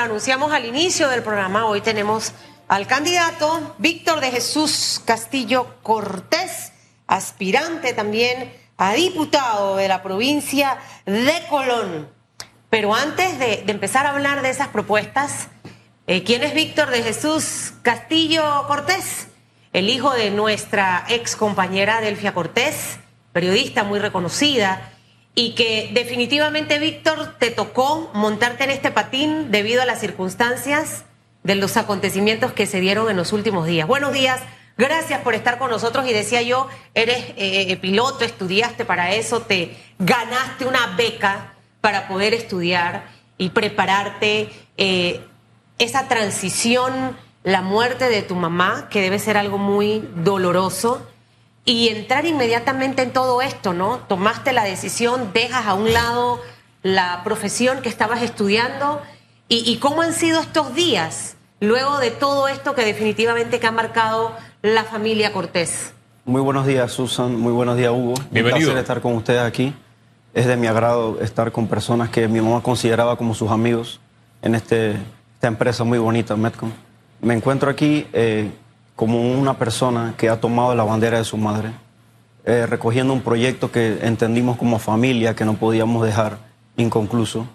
anunciamos al inicio del programa, hoy tenemos al candidato Víctor de Jesús Castillo Cortés, aspirante también a diputado de la provincia de Colón. Pero antes de, empezar a hablar de esas propuestas, eh, ¿quién es Víctor de Jesús Castillo Cortés? El hijo de nuestra ex compañera Delfia Cortés, periodista muy reconocida y que definitivamente, Víctor, te tocó montarte en este patín debido a las circunstancias de los acontecimientos que se dieron en los últimos días. Buenos días, gracias por estar con nosotros y decía yo, eres eh, eh, piloto, estudiaste para eso, te ganaste una beca para poder estudiar y prepararte eh, esa transición, la muerte de tu mamá, que debe ser algo muy doloroso y entrar inmediatamente en todo esto, ¿no? Tomaste la decisión, dejas a un lado la profesión que estabas estudiando y, cómo han sido estos días luego de todo esto que definitivamente que ha marcado la familia Cortés. Muy buenos días, Susan. Muy buenos días, Hugo. Bienvenido. Un placer estar con ustedes aquí. Es de mi agrado estar con personas que mi mamá consideraba como sus amigos en este, esta empresa muy bonita, Metcom. Me encuentro aquí eh, como una persona que ha tomado la bandera de su madre, eh, recogiendo un proyecto que entendimos como familia que no podíamos dejar inconcluso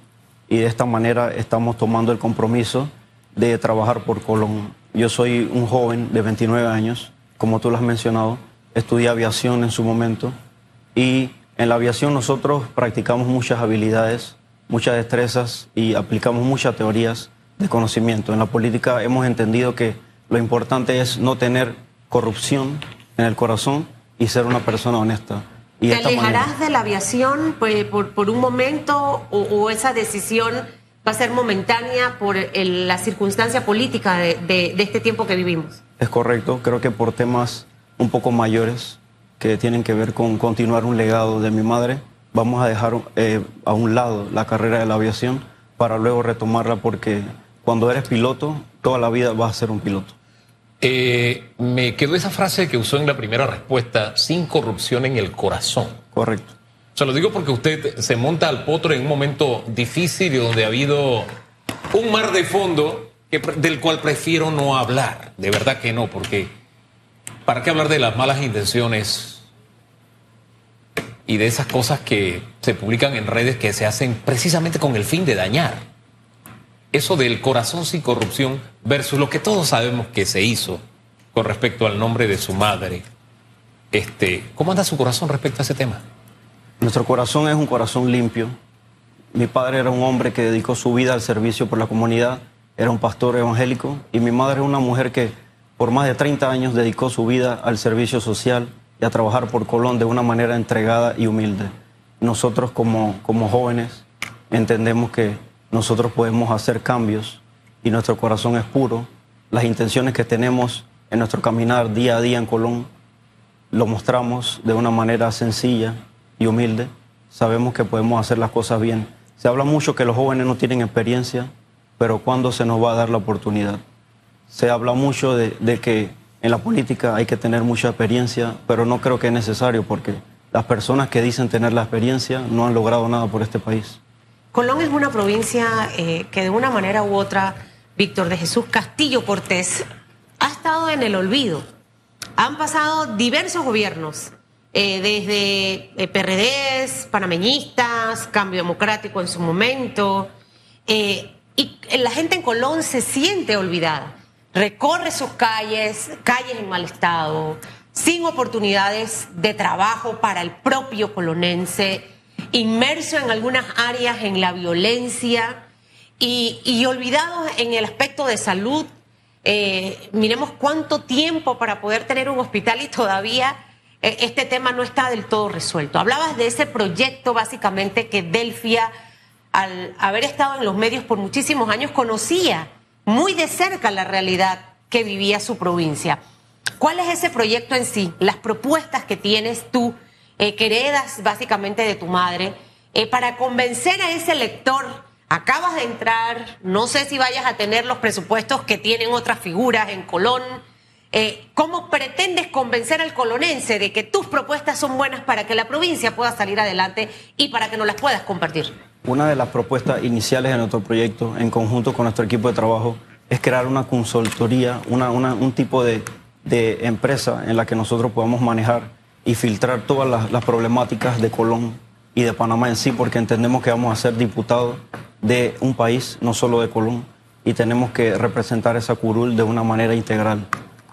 y de esta manera estamos tomando el compromiso de trabajar por Colón. Yo soy un joven de 29 años, como tú lo has mencionado, estudié aviación en su momento y en la aviación nosotros practicamos muchas habilidades, muchas destrezas y aplicamos muchas teorías de conocimiento. En la política hemos entendido que lo importante es no tener corrupción en el corazón y ser una persona honesta. Y ¿Te alejarás de la aviación pues, por, un momento o, esa decisión va a ser momentánea por la circunstancia política de, este tiempo que vivimos? Es correcto, creo que por temas un poco mayores que tienen que ver con continuar un legado de mi madre, vamos a dejar eh, a un lado la carrera de la aviación para luego retomarla porque cuando eres piloto, toda la vida vas a ser un piloto. Eh, me quedó esa frase que usó en la primera respuesta, sin corrupción en el corazón. Correcto. Se lo digo porque usted se monta al potro en un momento difícil y donde ha habido un mar de fondo del cual prefiero no hablar. De verdad que no, porque ¿para qué hablar de las malas intenciones y de esas cosas que se publican en redes que se hacen precisamente con el fin de dañar? Eso del corazón sin corrupción versus lo que todos sabemos que se hizo con respecto al nombre de su madre. Este, ¿Cómo anda su corazón respecto a ese tema? Nuestro corazón es un corazón limpio. Mi padre era un hombre que dedicó su vida al servicio por la comunidad, era un pastor evangélico y mi madre es una mujer que por más de 30 años dedicó su vida al servicio social y a trabajar por Colón de una manera entregada y humilde. Nosotros como, como jóvenes entendemos que nosotros podemos hacer cambios y nuestro corazón es puro. Las intenciones que tenemos en nuestro caminar día a día en Colón lo mostramos de una manera sencilla y humilde. Sabemos que podemos hacer las cosas bien. Se habla mucho que los jóvenes no tienen experiencia, pero ¿cuándo se nos va a dar la oportunidad? Se habla mucho de, de que en la política hay que tener mucha experiencia, pero no creo que es necesario porque las personas que dicen tener la experiencia no han logrado nada por este país. Colón es una provincia eh, que de una manera u otra, Víctor de Jesús Castillo Cortés, ha estado en el olvido. Han pasado diversos gobiernos, eh, desde eh, PRDs, panameñistas, Cambio Democrático en su momento, y la gente en Colón se siente olvidada. Recorre sus calles, calles en mal estado, sin oportunidades de trabajo para el propio colonense inmerso en algunas áreas en la violencia y, y olvidados en el aspecto de salud. Eh, miremos cuánto tiempo para poder tener un hospital y todavía eh, este tema no está del todo resuelto. Hablabas de ese proyecto básicamente que Delfia, al haber estado en los medios por muchísimos años, conocía muy de cerca la realidad que vivía su provincia. ¿Cuál es ese proyecto en sí? Las propuestas que tienes tú eh, que heredas básicamente de tu madre, eh, para convencer a ese lector, acabas de entrar, no sé si vayas a tener los presupuestos que tienen otras figuras en Colón. Eh, ¿Cómo pretendes convencer al colonense de que tus propuestas son buenas para que la provincia pueda salir adelante y para que no las puedas compartir? Una de las propuestas iniciales de nuestro proyecto, en conjunto con nuestro equipo de trabajo, es crear una consultoría, una, un tipo de, empresa en la que nosotros podamos manejar y filtrar todas las, problemáticas de Colón y de Panamá en sí, porque entendemos que vamos a ser diputados de un país, no solo de Colón, y tenemos que representar esa curul de una manera integral.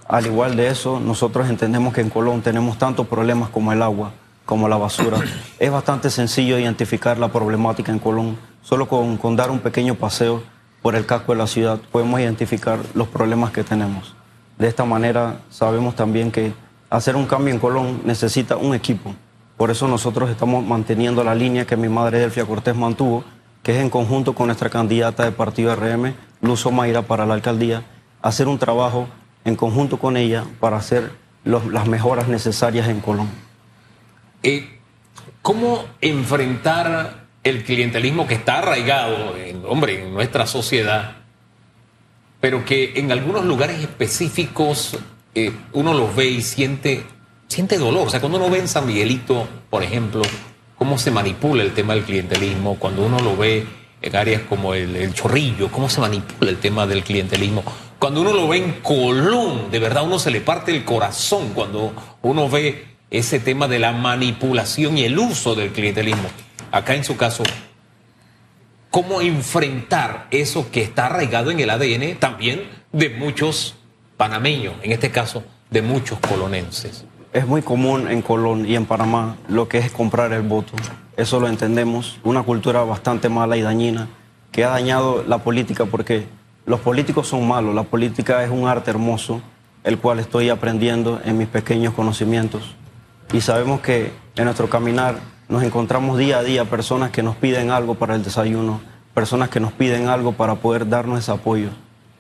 Al igual de eso, nosotros entendemos que en Colón tenemos tantos problemas como el agua, como la basura. Es bastante sencillo identificar la problemática en Colón. Solo con, dar un pequeño paseo por el casco de la ciudad podemos identificar los problemas que tenemos. De esta manera sabemos también que hacer un cambio en Colón necesita un equipo. Por eso nosotros estamos manteniendo la línea que mi madre Delfia Cortés mantuvo, que es en conjunto con nuestra candidata de partido RM, Luz Mayra, para la alcaldía, hacer un trabajo en conjunto con ella para hacer las mejoras necesarias en Colón. Eh, ¿Cómo enfrentar el clientelismo que está arraigado, en, hombre, en nuestra sociedad, pero que en algunos lugares específicos eh, uno los ve y siente, siente dolor? O sea, cuando uno ve en San Miguelito, por ejemplo, cómo se manipula el tema del clientelismo, cuando uno lo ve en áreas como el, el, chorrillo, cómo se manipula el tema del clientelismo. Cuando uno lo ve en Colón, de verdad uno se le parte el corazón cuando uno ve ese tema de la manipulación y el uso del clientelismo. Acá en su caso, ¿cómo enfrentar eso que está arraigado en el ADN también de muchos panameños, en este caso de muchos colonenses? Es muy común en Colón y en Panamá lo que es comprar el voto. Eso lo entendemos, una cultura bastante mala y dañina que ha dañado la política porque los políticos son malos, la política es un arte hermoso, el cual estoy aprendiendo en mis pequeños conocimientos y sabemos que en nuestro caminar nos encontramos día a día personas que nos piden algo para el desayuno, personas que nos piden algo para poder darnos ese apoyo.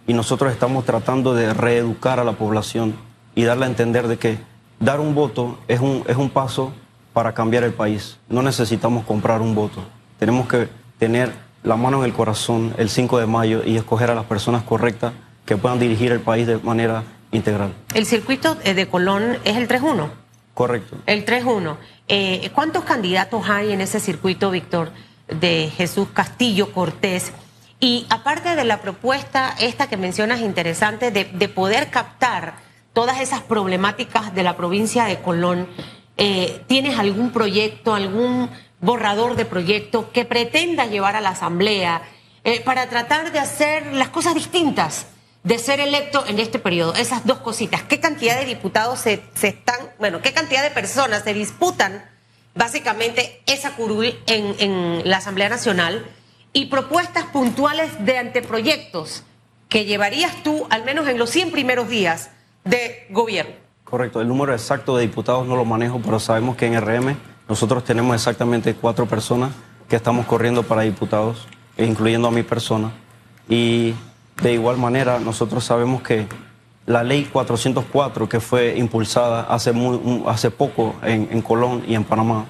Y nosotros estamos tratando de reeducar a la población y darle a entender de que dar un voto es un, es un paso para cambiar el país. No necesitamos comprar un voto. Tenemos que tener la mano en el corazón el 5 de mayo y escoger a las personas correctas que puedan dirigir el país de manera integral. El circuito eh, de Colón es el 3-1. Correcto. El 3-1. Eh, ¿Cuántos candidatos hay en ese circuito, Víctor, de Jesús Castillo Cortés? Y aparte de la propuesta esta que mencionas interesante de, poder captar todas esas problemáticas de la provincia de Colón, eh, ¿tienes algún proyecto, algún borrador de proyecto que pretenda llevar a la Asamblea eh, para tratar de hacer las cosas distintas? de ser electo en este periodo? Esas dos cositas. ¿Qué cantidad de diputados se, están, bueno, qué cantidad de personas se disputan básicamente esa curul en, en la Asamblea Nacional? Y propuestas puntuales de anteproyectos que llevarías tú, al menos en los 100 primeros días de gobierno. Correcto, el número exacto de diputados no lo manejo, pero sabemos que en RM nosotros tenemos exactamente cuatro personas que estamos corriendo para diputados, incluyendo a mi persona. Y de igual manera, nosotros sabemos que la ley 404 que fue impulsada hace, hace poco en, Colón y en Panamá,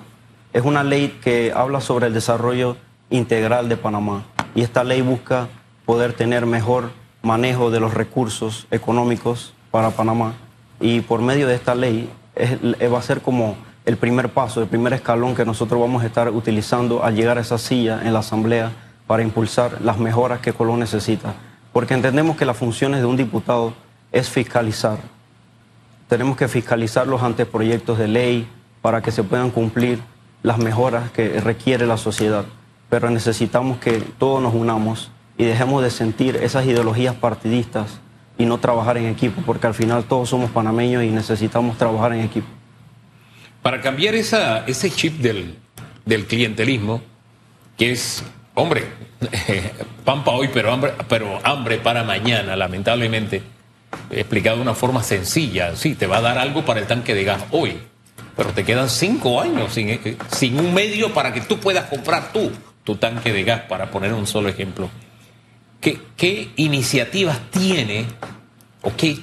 es una ley que habla sobre el desarrollo integral de Panamá. Y esta ley busca poder tener mejor manejo de los recursos económicos para Panamá. Y por medio de esta ley va a ser como el primer paso, el primer escalón que nosotros vamos a estar utilizando al llegar a esa silla en la Asamblea para impulsar las mejoras que Colón necesita porque entendemos que las funciones de un diputado es fiscalizar. Tenemos que fiscalizar los anteproyectos de ley para que se puedan cumplir las mejoras que requiere la sociedad, pero necesitamos que todos nos unamos y dejemos de sentir esas ideologías partidistas y no trabajar en equipo, porque al final todos somos panameños y necesitamos trabajar en equipo. Para cambiar ese chip del, clientelismo, que es hombre, pan para hoy, pero hambre, para mañana, lamentablemente, explicado de una forma sencilla. Sí, te va a dar algo para el tanque de gas hoy, pero te quedan cinco años sin, eh, sin un medio para que tú puedas comprar tú tu tanque de gas, para poner un solo ejemplo. ¿Qué, qué iniciativas tiene o qué,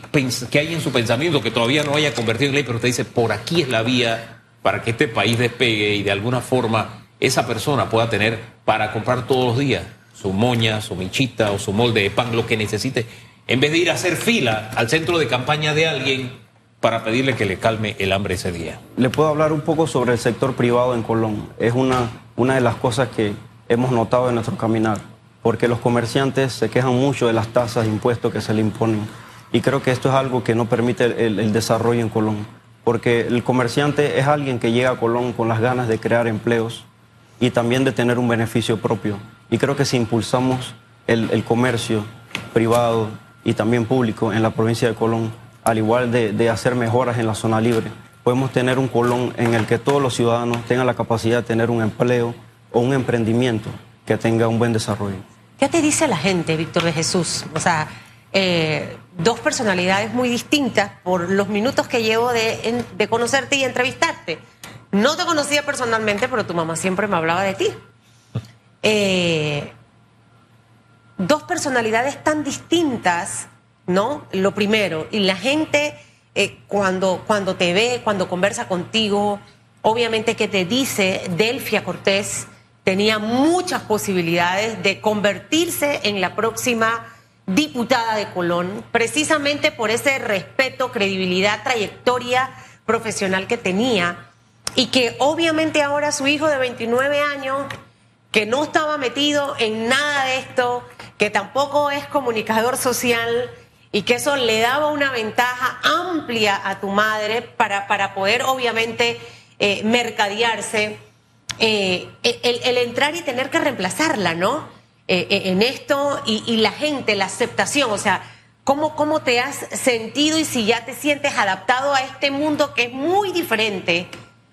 qué hay en su pensamiento que todavía no haya convertido en ley, pero usted dice, por aquí es la vía para que este país despegue y de alguna forma esa persona pueda tener para comprar todos los días su moña, su michita o su molde de pan, lo que necesite, en vez de ir a hacer fila al centro de campaña de alguien para pedirle que le calme el hambre ese día. Le puedo hablar un poco sobre el sector privado en Colón. Es una, una de las cosas que hemos notado en nuestro caminar, porque los comerciantes se quejan mucho de las tasas de impuestos que se le imponen. Y creo que esto es algo que no permite el, desarrollo en Colón, porque el comerciante es alguien que llega a Colón con las ganas de crear empleos y también de tener un beneficio propio. Y creo que si impulsamos el, el comercio privado y también público en la provincia de Colón, al igual de, de hacer mejoras en la zona libre, podemos tener un Colón en el que todos los ciudadanos tengan la capacidad de tener un empleo o un emprendimiento que tenga un buen desarrollo. ¿Qué te dice la gente, Víctor de Jesús? O sea, eh, dos personalidades muy distintas por los minutos que llevo de, conocerte y entrevistarte. No te conocía personalmente, pero tu mamá siempre me hablaba de ti. Eh, dos personalidades tan distintas, ¿no? Lo primero, y la gente eh, cuando, cuando te ve, cuando conversa contigo, obviamente que te dice, Delfia Cortés tenía muchas posibilidades de convertirse en la próxima diputada de Colón, precisamente por ese respeto, credibilidad, trayectoria profesional que tenía y que obviamente ahora su hijo de 29 años que no estaba metido en nada de esto, que tampoco es comunicador social y que eso le daba una ventaja amplia a tu madre para, para poder obviamente eh, mercadearse, eh, el, entrar y tener que reemplazarla, ¿no? Eh, eh, en esto y, la gente, la aceptación, o sea, ¿cómo, ¿cómo te has sentido y si ya te sientes adaptado a este mundo que es muy diferente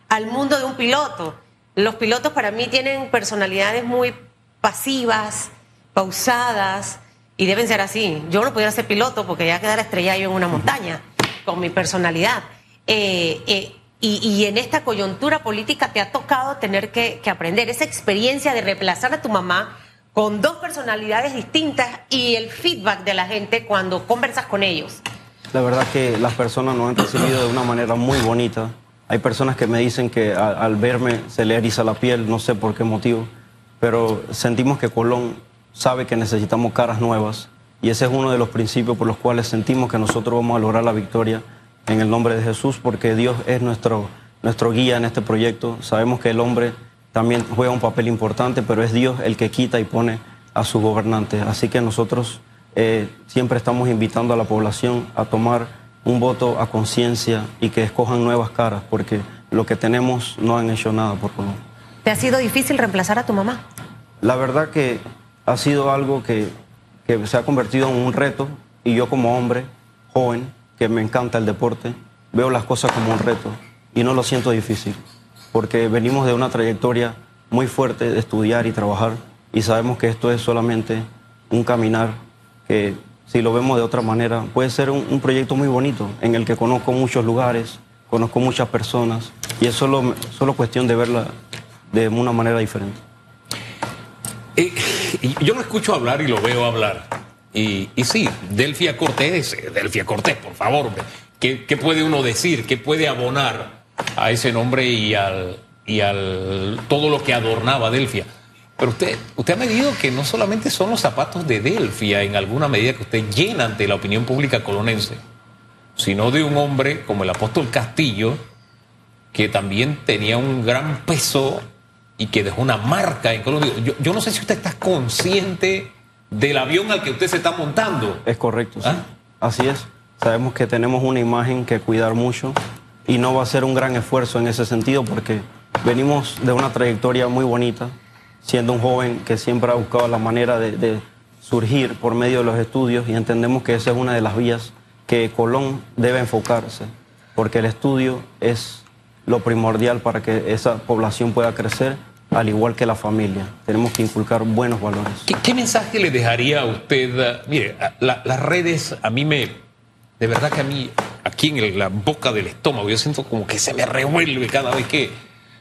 al mundo de un piloto? Los pilotos para mí tienen personalidades muy pasivas, pausadas, y deben ser así. Yo no pudiera ser piloto porque ya quedara estrellado yo en una montaña, con mi personalidad. Y, en esta coyuntura política te ha tocado tener que, aprender esa experiencia de reemplazar a tu mamá con dos personalidades distintas y el feedback de la gente cuando conversas con ellos. La verdad que las personas nos han recibido de una manera muy bonita. Hay personas que me dicen que al verme se le eriza la piel, no sé por qué motivo, pero sentimos que Colón sabe que necesitamos caras nuevas y ese es uno de los principios por los cuales sentimos que nosotros vamos a lograr la victoria en el nombre de Jesús, porque Dios es nuestro, nuestro guía en este proyecto. Sabemos que el hombre también juega un papel importante, pero es Dios el que quita y pone a sus gobernantes. Así que nosotros eh, siempre estamos invitando a la población a tomar un voto a conciencia y que escojan nuevas caras, porque lo que tenemos no han hecho nada por Colombia. ¿Te ha sido difícil reemplazar a tu mamá? La verdad que ha sido algo que, que se ha convertido en un reto y yo como hombre joven, que me encanta el deporte, veo las cosas como un reto y no lo siento difícil, porque venimos de una trayectoria muy fuerte de estudiar y trabajar y sabemos que esto es solamente un caminar que si lo vemos de otra manera puede ser un, proyecto muy bonito en el que conozco muchos lugares, conozco muchas personas y es solo, solo cuestión de verla de una manera diferente. Eh, yo lo escucho hablar y lo veo hablar. Y, sí, Delfia Cortés, eh, Delfia Cortés, por favor. ¿Qué, qué puede uno decir? ¿Qué puede abonar a ese nombre y al, y al todo lo que adornaba Delfia? Pero usted, usted ha medido que no solamente son los zapatos de Delfia en alguna medida que usted llena ante la opinión pública colonense, sino de un hombre como el apóstol Castillo, que también tenía un gran peso y que dejó una marca en Colombia. Yo no sé si usted está consciente del avión al que usted se está montando. Es correcto, sí. ¿Ah? Así es. Sabemos que tenemos una imagen que cuidar mucho y no va a ser un gran esfuerzo en ese sentido porque venimos de una trayectoria muy bonita, siendo un joven que siempre ha buscado la manera de, de surgir por medio de los estudios y entendemos que esa es una de las vías que Colón debe enfocarse, porque el estudio es lo primordial para que esa población pueda crecer, al igual que la familia. Tenemos que inculcar buenos valores. ¿Qué, mensaje le dejaría a usted? eh, Mire, a- la- las redes a mí me, de verdad que a mí, aquí en la boca del estómago, yo siento como que se me revuelve cada vez que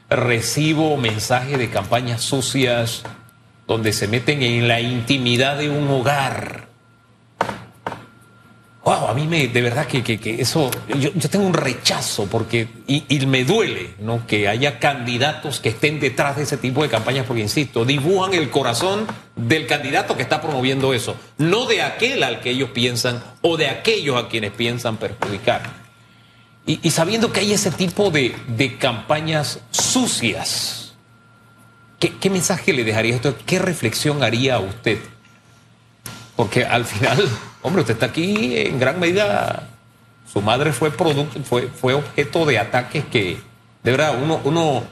recibo mensajes de campañas sucias donde se meten en la intimidad de un hogar. Wow, a mí me, de verdad que, que- eso, yo, tengo un rechazo porque, y, me duele, ¿no? Que haya candidatos que estén detrás de ese tipo de campañas, porque insisto, dibujan el corazón del candidato que está promoviendo eso, no de aquel al que ellos piensan o de aquellos a quienes piensan perjudicar. Y, sabiendo que hay ese tipo de, de campañas sucias, ¿qué ¿qué, mensaje le dejaría esto? ¿Qué reflexión haría usted? Porque al final, hombre, usted está aquí en gran medida, su madre fue, producto, fue, fue objeto de ataques que, de verdad, uno, uno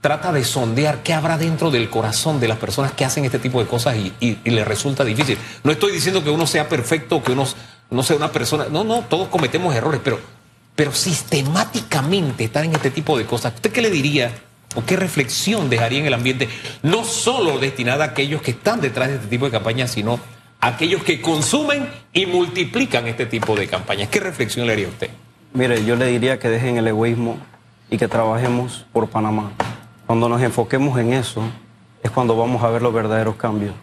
trata de sondear qué habrá dentro del corazón de las personas que hacen este tipo de cosas y, y, y le resulta difícil. No estoy diciendo que uno sea perfecto, que uno no sea una persona, no, no, todos cometemos errores, pero, pero sistemáticamente estar en este tipo de cosas, ¿usted qué le diría? ¿O qué reflexión dejaría en el ambiente, no solo destinada a aquellos que están detrás de este tipo de campañas, sino aquellos que consumen y multiplican este tipo de campañas. ¿Qué reflexión le haría usted? Mire, yo le diría que dejen el egoísmo y que trabajemos por Panamá. Cuando nos enfoquemos en eso es cuando vamos a ver los verdaderos cambios.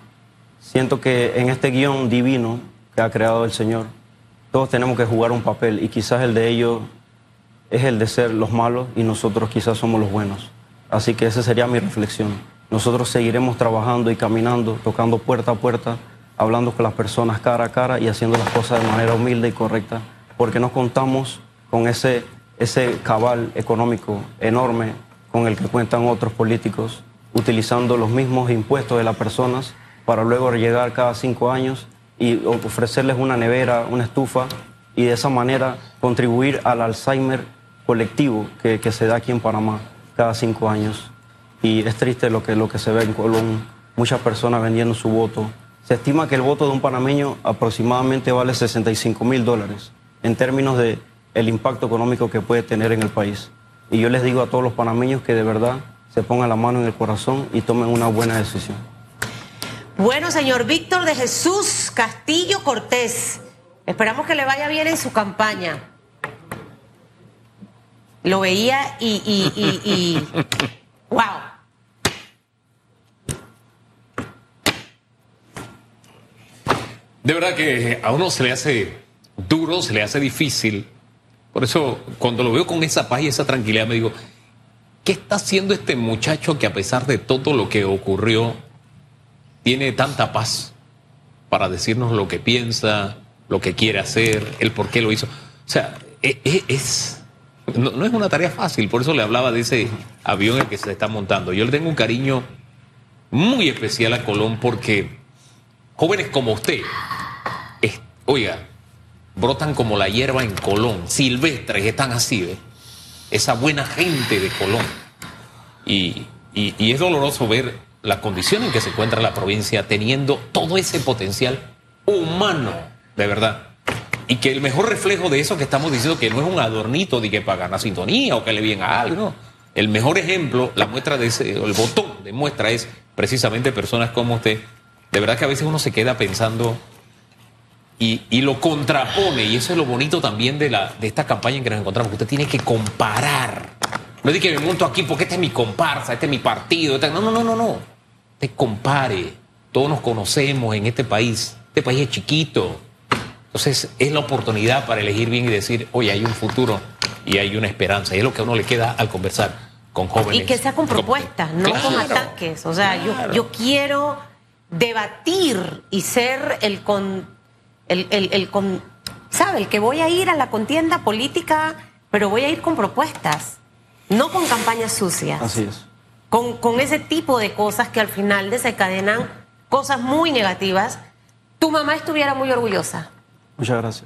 Siento que en este guion divino que ha creado el Señor, todos tenemos que jugar un papel y quizás el de ellos es el de ser los malos y nosotros quizás somos los buenos. Así que esa sería mi reflexión. Nosotros seguiremos trabajando y caminando, tocando puerta a puerta hablando con las personas cara a cara y haciendo las cosas de manera humilde y correcta, porque no contamos con ese, ese cabal económico enorme con el que cuentan otros políticos, utilizando los mismos impuestos de las personas para luego llegar cada cinco años y ofrecerles una nevera, una estufa y de esa manera contribuir al Alzheimer colectivo que, que se da aquí en Panamá cada cinco años. Y es triste lo que, lo que se ve en Colón, muchas personas vendiendo su voto se estima que el voto de un panameño aproximadamente vale 65 mil dólares en términos de el impacto económico que puede tener en el país. Y yo les digo a todos los panameños que de verdad se pongan la mano en el corazón y tomen una buena decisión. Bueno, señor Víctor de Jesús Castillo Cortés, esperamos que le vaya bien en su campaña. Lo veía y, y, y, y wow. De verdad que a uno se le hace duro, se le hace difícil. Por eso, cuando lo veo con esa paz y esa tranquilidad, me digo, ¿qué está haciendo este muchacho que a pesar de todo lo que ocurrió, tiene tanta paz para decirnos lo que piensa, lo que quiere hacer, el por qué lo hizo? O sea, e, e, es... No, no, es una tarea fácil, por eso le hablaba de ese avión en el que se está montando. Yo le tengo un cariño muy especial a Colón porque jóvenes como usted, es, oiga, brotan como la hierba en Colón, silvestres, están así, ¿ve? Esa buena gente de Colón. Y, es doloroso ver la condición en que se encuentra la provincia teniendo todo ese potencial humano, de verdad. Y que el mejor reflejo de eso que estamos diciendo que no es un adornito de que para ganar sintonía o que le viene a algo. El mejor ejemplo, la muestra de ese, el botón de muestra es precisamente personas como usted. De verdad que a veces uno se queda pensando y, y, lo contrapone, y eso es lo bonito también de, la, de esta campaña en que nos encontramos, que usted tiene que comparar. No es de que me monto aquí porque este es mi comparsa, este es mi partido. Este... No, no, no, no, no. Te compare. Todos nos conocemos en este país. Este país es chiquito. Entonces es la oportunidad para elegir bien y decir, oye, hay un futuro y hay una esperanza. Y es lo que a uno le queda al conversar con jóvenes. Y que sea con propuestas, no claro, con ataques. O sea, claro. yo, yo quiero debatir y ser el con el, el, el con, ¿sabe? El que voy a ir a la contienda política, pero voy a ir con propuestas, no con campañas sucias. Así es. Con, con ese tipo de cosas que al final desencadenan cosas muy negativas. Tu mamá estuviera muy orgullosa. Muchas gracias.